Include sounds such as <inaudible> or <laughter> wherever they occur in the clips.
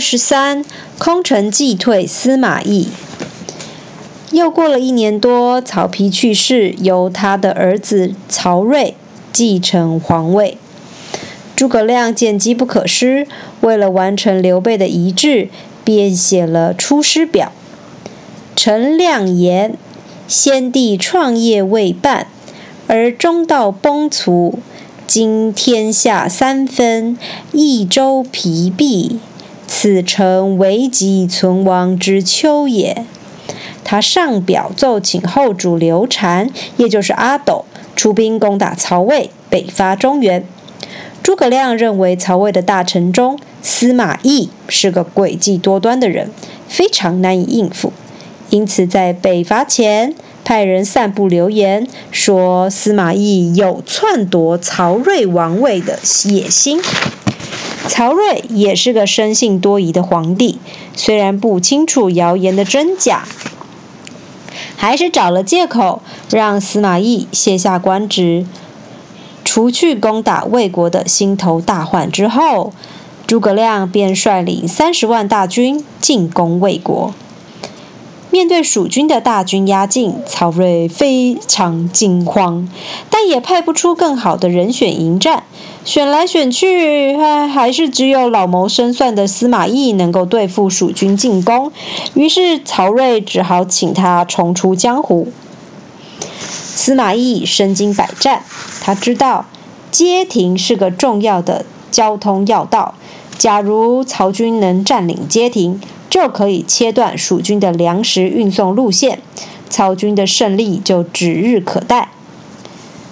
十三，空城计退司马懿。又过了一年多，曹丕去世，由他的儿子曹睿继承皇位。诸葛亮见机不可失，为了完成刘备的遗志，便写了《出师表》。陈亮言：先帝创业未半，而中道崩殂，今天下三分，益州疲弊。此诚危急存亡之秋也。他上表奏请后主刘禅，也就是阿斗，出兵攻打曹魏，北伐中原。诸葛亮认为曹魏的大臣中，司马懿是个诡计多端的人，非常难以应付，因此在北伐前，派人散布流言，说司马懿有篡夺曹睿王位的野心。曹睿也是个生性多疑的皇帝，虽然不清楚谣言的真假，还是找了借口让司马懿卸下官职。除去攻打魏国的心头大患之后，诸葛亮便率领三十万大军进攻魏国。面对蜀军的大军压境，曹睿非常惊慌，但也派不出更好的人选迎战。选来选去，还还是只有老谋深算的司马懿能够对付蜀军进攻。于是曹睿只好请他重出江湖。司马懿身经百战，他知道街亭是个重要的交通要道。假如曹军能占领街亭，就可以切断蜀军的粮食运送路线，曹军的胜利就指日可待。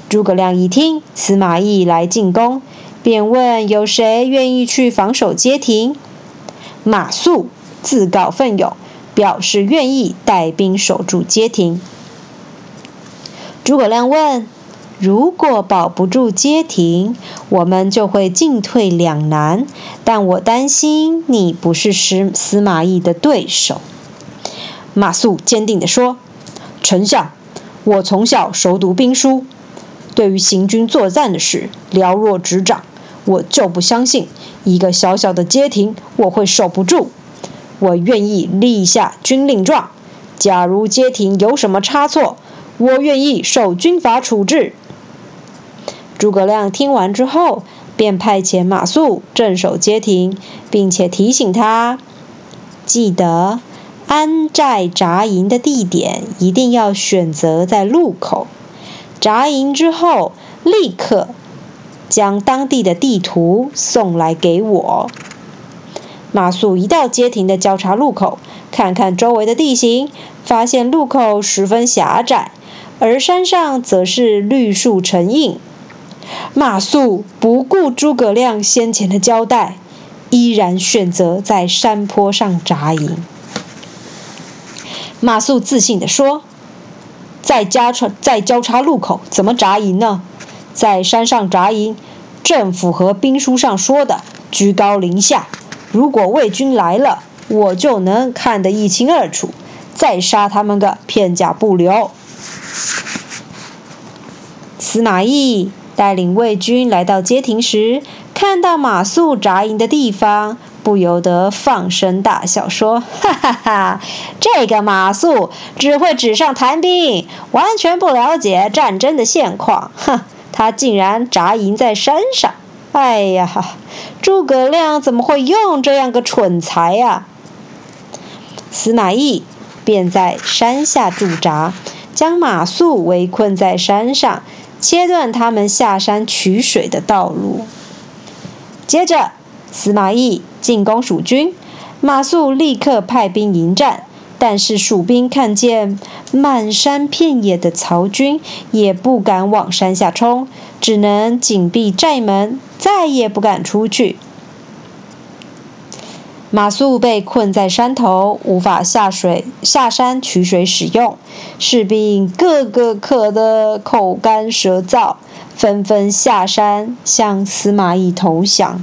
诸葛亮一听司马懿来进攻，便问有谁愿意去防守街亭。马谡自告奋勇，表示愿意带兵守住街亭。诸葛亮问。如果保不住街亭，我们就会进退两难。但我担心你不是司司马懿的对手。马谡坚定地说：“丞相，我从小熟读兵书，对于行军作战的事了若指掌。我就不相信一个小小的街亭我会守不住。我愿意立下军令状，假如街亭有什么差错，我愿意受军法处置。”诸葛亮听完之后，便派遣马谡镇守街亭，并且提醒他：记得安寨扎营的地点一定要选择在路口。扎营之后，立刻将当地的地图送来给我。马谡一到街亭的交叉路口，看看周围的地形，发现路口十分狭窄，而山上则是绿树成荫。马谡不顾诸葛亮先前的交代，依然选择在山坡上扎营。马谡自信地说：“在交叉在交叉路口怎么扎营呢？在山上扎营，正符合兵书上说的居高临下。如果魏军来了，我就能看得一清二楚，再杀他们个片甲不留。”司马懿。带领魏军来到街亭时，看到马谡扎营的地方，不由得放声大笑，说：“ <laughs> 哈哈哈，这个马谡只会纸上谈兵，完全不了解战争的现况。<laughs> 哼，他竟然扎营在山上！哎呀，诸葛亮怎么会用这样个蠢材呀？”司马懿便在山下驻扎，将马谡围困在山上。切断他们下山取水的道路。接着，司马懿进攻蜀军，马谡立刻派兵迎战。但是蜀兵看见漫山遍野的曹军，也不敢往山下冲，只能紧闭寨门，再也不敢出去。马谡被困在山头，无法下水下山取水使用，士兵个个渴得口干舌燥，纷纷下山向司马懿投降。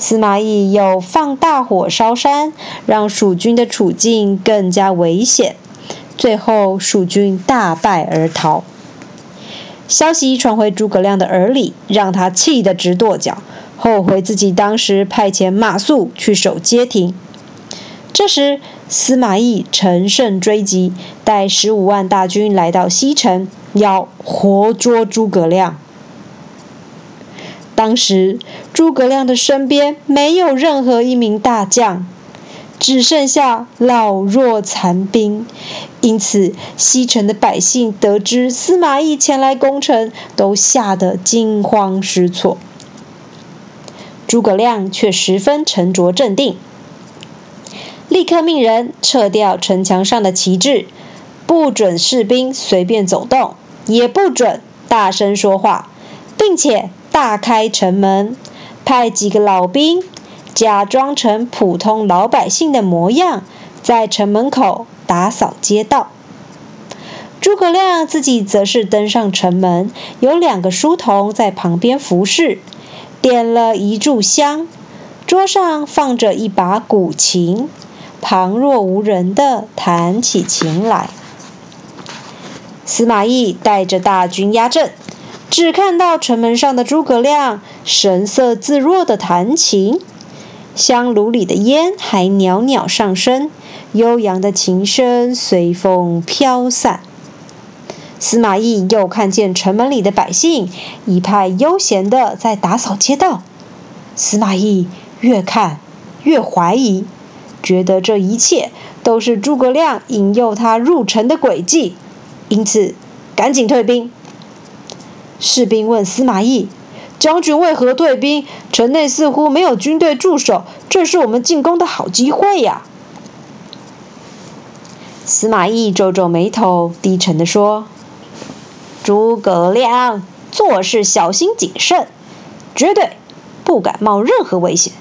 司马懿又放大火烧山，让蜀军的处境更加危险。最后，蜀军大败而逃。消息传回诸葛亮的耳里，让他气得直跺脚。后悔自己当时派遣马谡去守街亭，这时，司马懿乘胜追击，带十五万大军来到西城，要活捉诸葛亮。当时，诸葛亮的身边没有任何一名大将，只剩下老弱残兵。因此，西城的百姓得知司马懿前来攻城，都吓得惊慌失措。诸葛亮却十分沉着镇定，立刻命人撤掉城墙上的旗帜，不准士兵随便走动，也不准大声说话，并且。大开城门，派几个老兵假装成普通老百姓的模样，在城门口打扫街道。诸葛亮自己则是登上城门，有两个书童在旁边服侍，点了一炷香，桌上放着一把古琴，旁若无人的弹起琴来。司马懿带着大军压阵。只看到城门上的诸葛亮神色自若的弹琴，香炉里的烟还袅袅上升，悠扬的琴声随风飘散。司马懿又看见城门里的百姓一派悠闲的在打扫街道，司马懿越看越怀疑，觉得这一切都是诸葛亮引诱他入城的诡计，因此赶紧退兵。士兵问司马懿：“将军为何退兵？城内似乎没有军队驻守，这是我们进攻的好机会呀！”司马懿皱皱眉头，低沉地说：“诸葛亮做事小心谨慎，绝对不敢冒任何危险。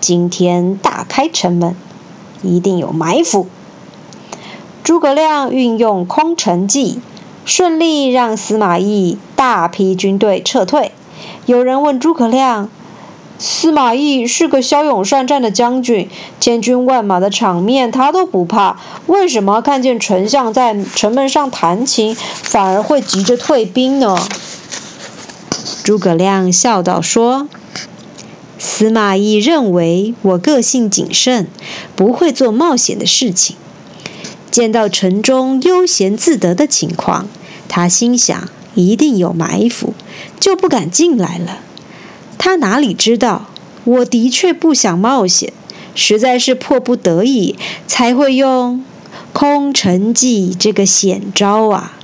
今天大开城门，一定有埋伏。”诸葛亮运用空城计。顺利让司马懿大批军队撤退。有人问诸葛亮：“司马懿是个骁勇善战的将军，千军万马的场面他都不怕，为什么看见丞相在城门上弹琴，反而会急着退兵呢？”诸葛亮笑道：“说，司马懿认为我个性谨慎，不会做冒险的事情。”见到城中悠闲自得的情况，他心想一定有埋伏，就不敢进来了。他哪里知道，我的确不想冒险，实在是迫不得已才会用空城计这个险招啊！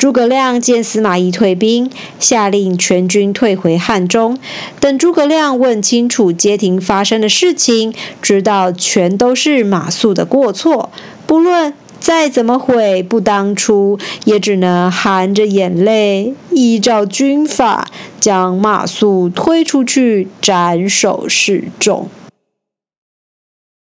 诸葛亮见司马懿退兵，下令全军退回汉中。等诸葛亮问清楚街亭发生的事情，知道全都是马谡的过错。不论再怎么悔不当初，也只能含着眼泪，依照军法将马谡推出去斩首示众。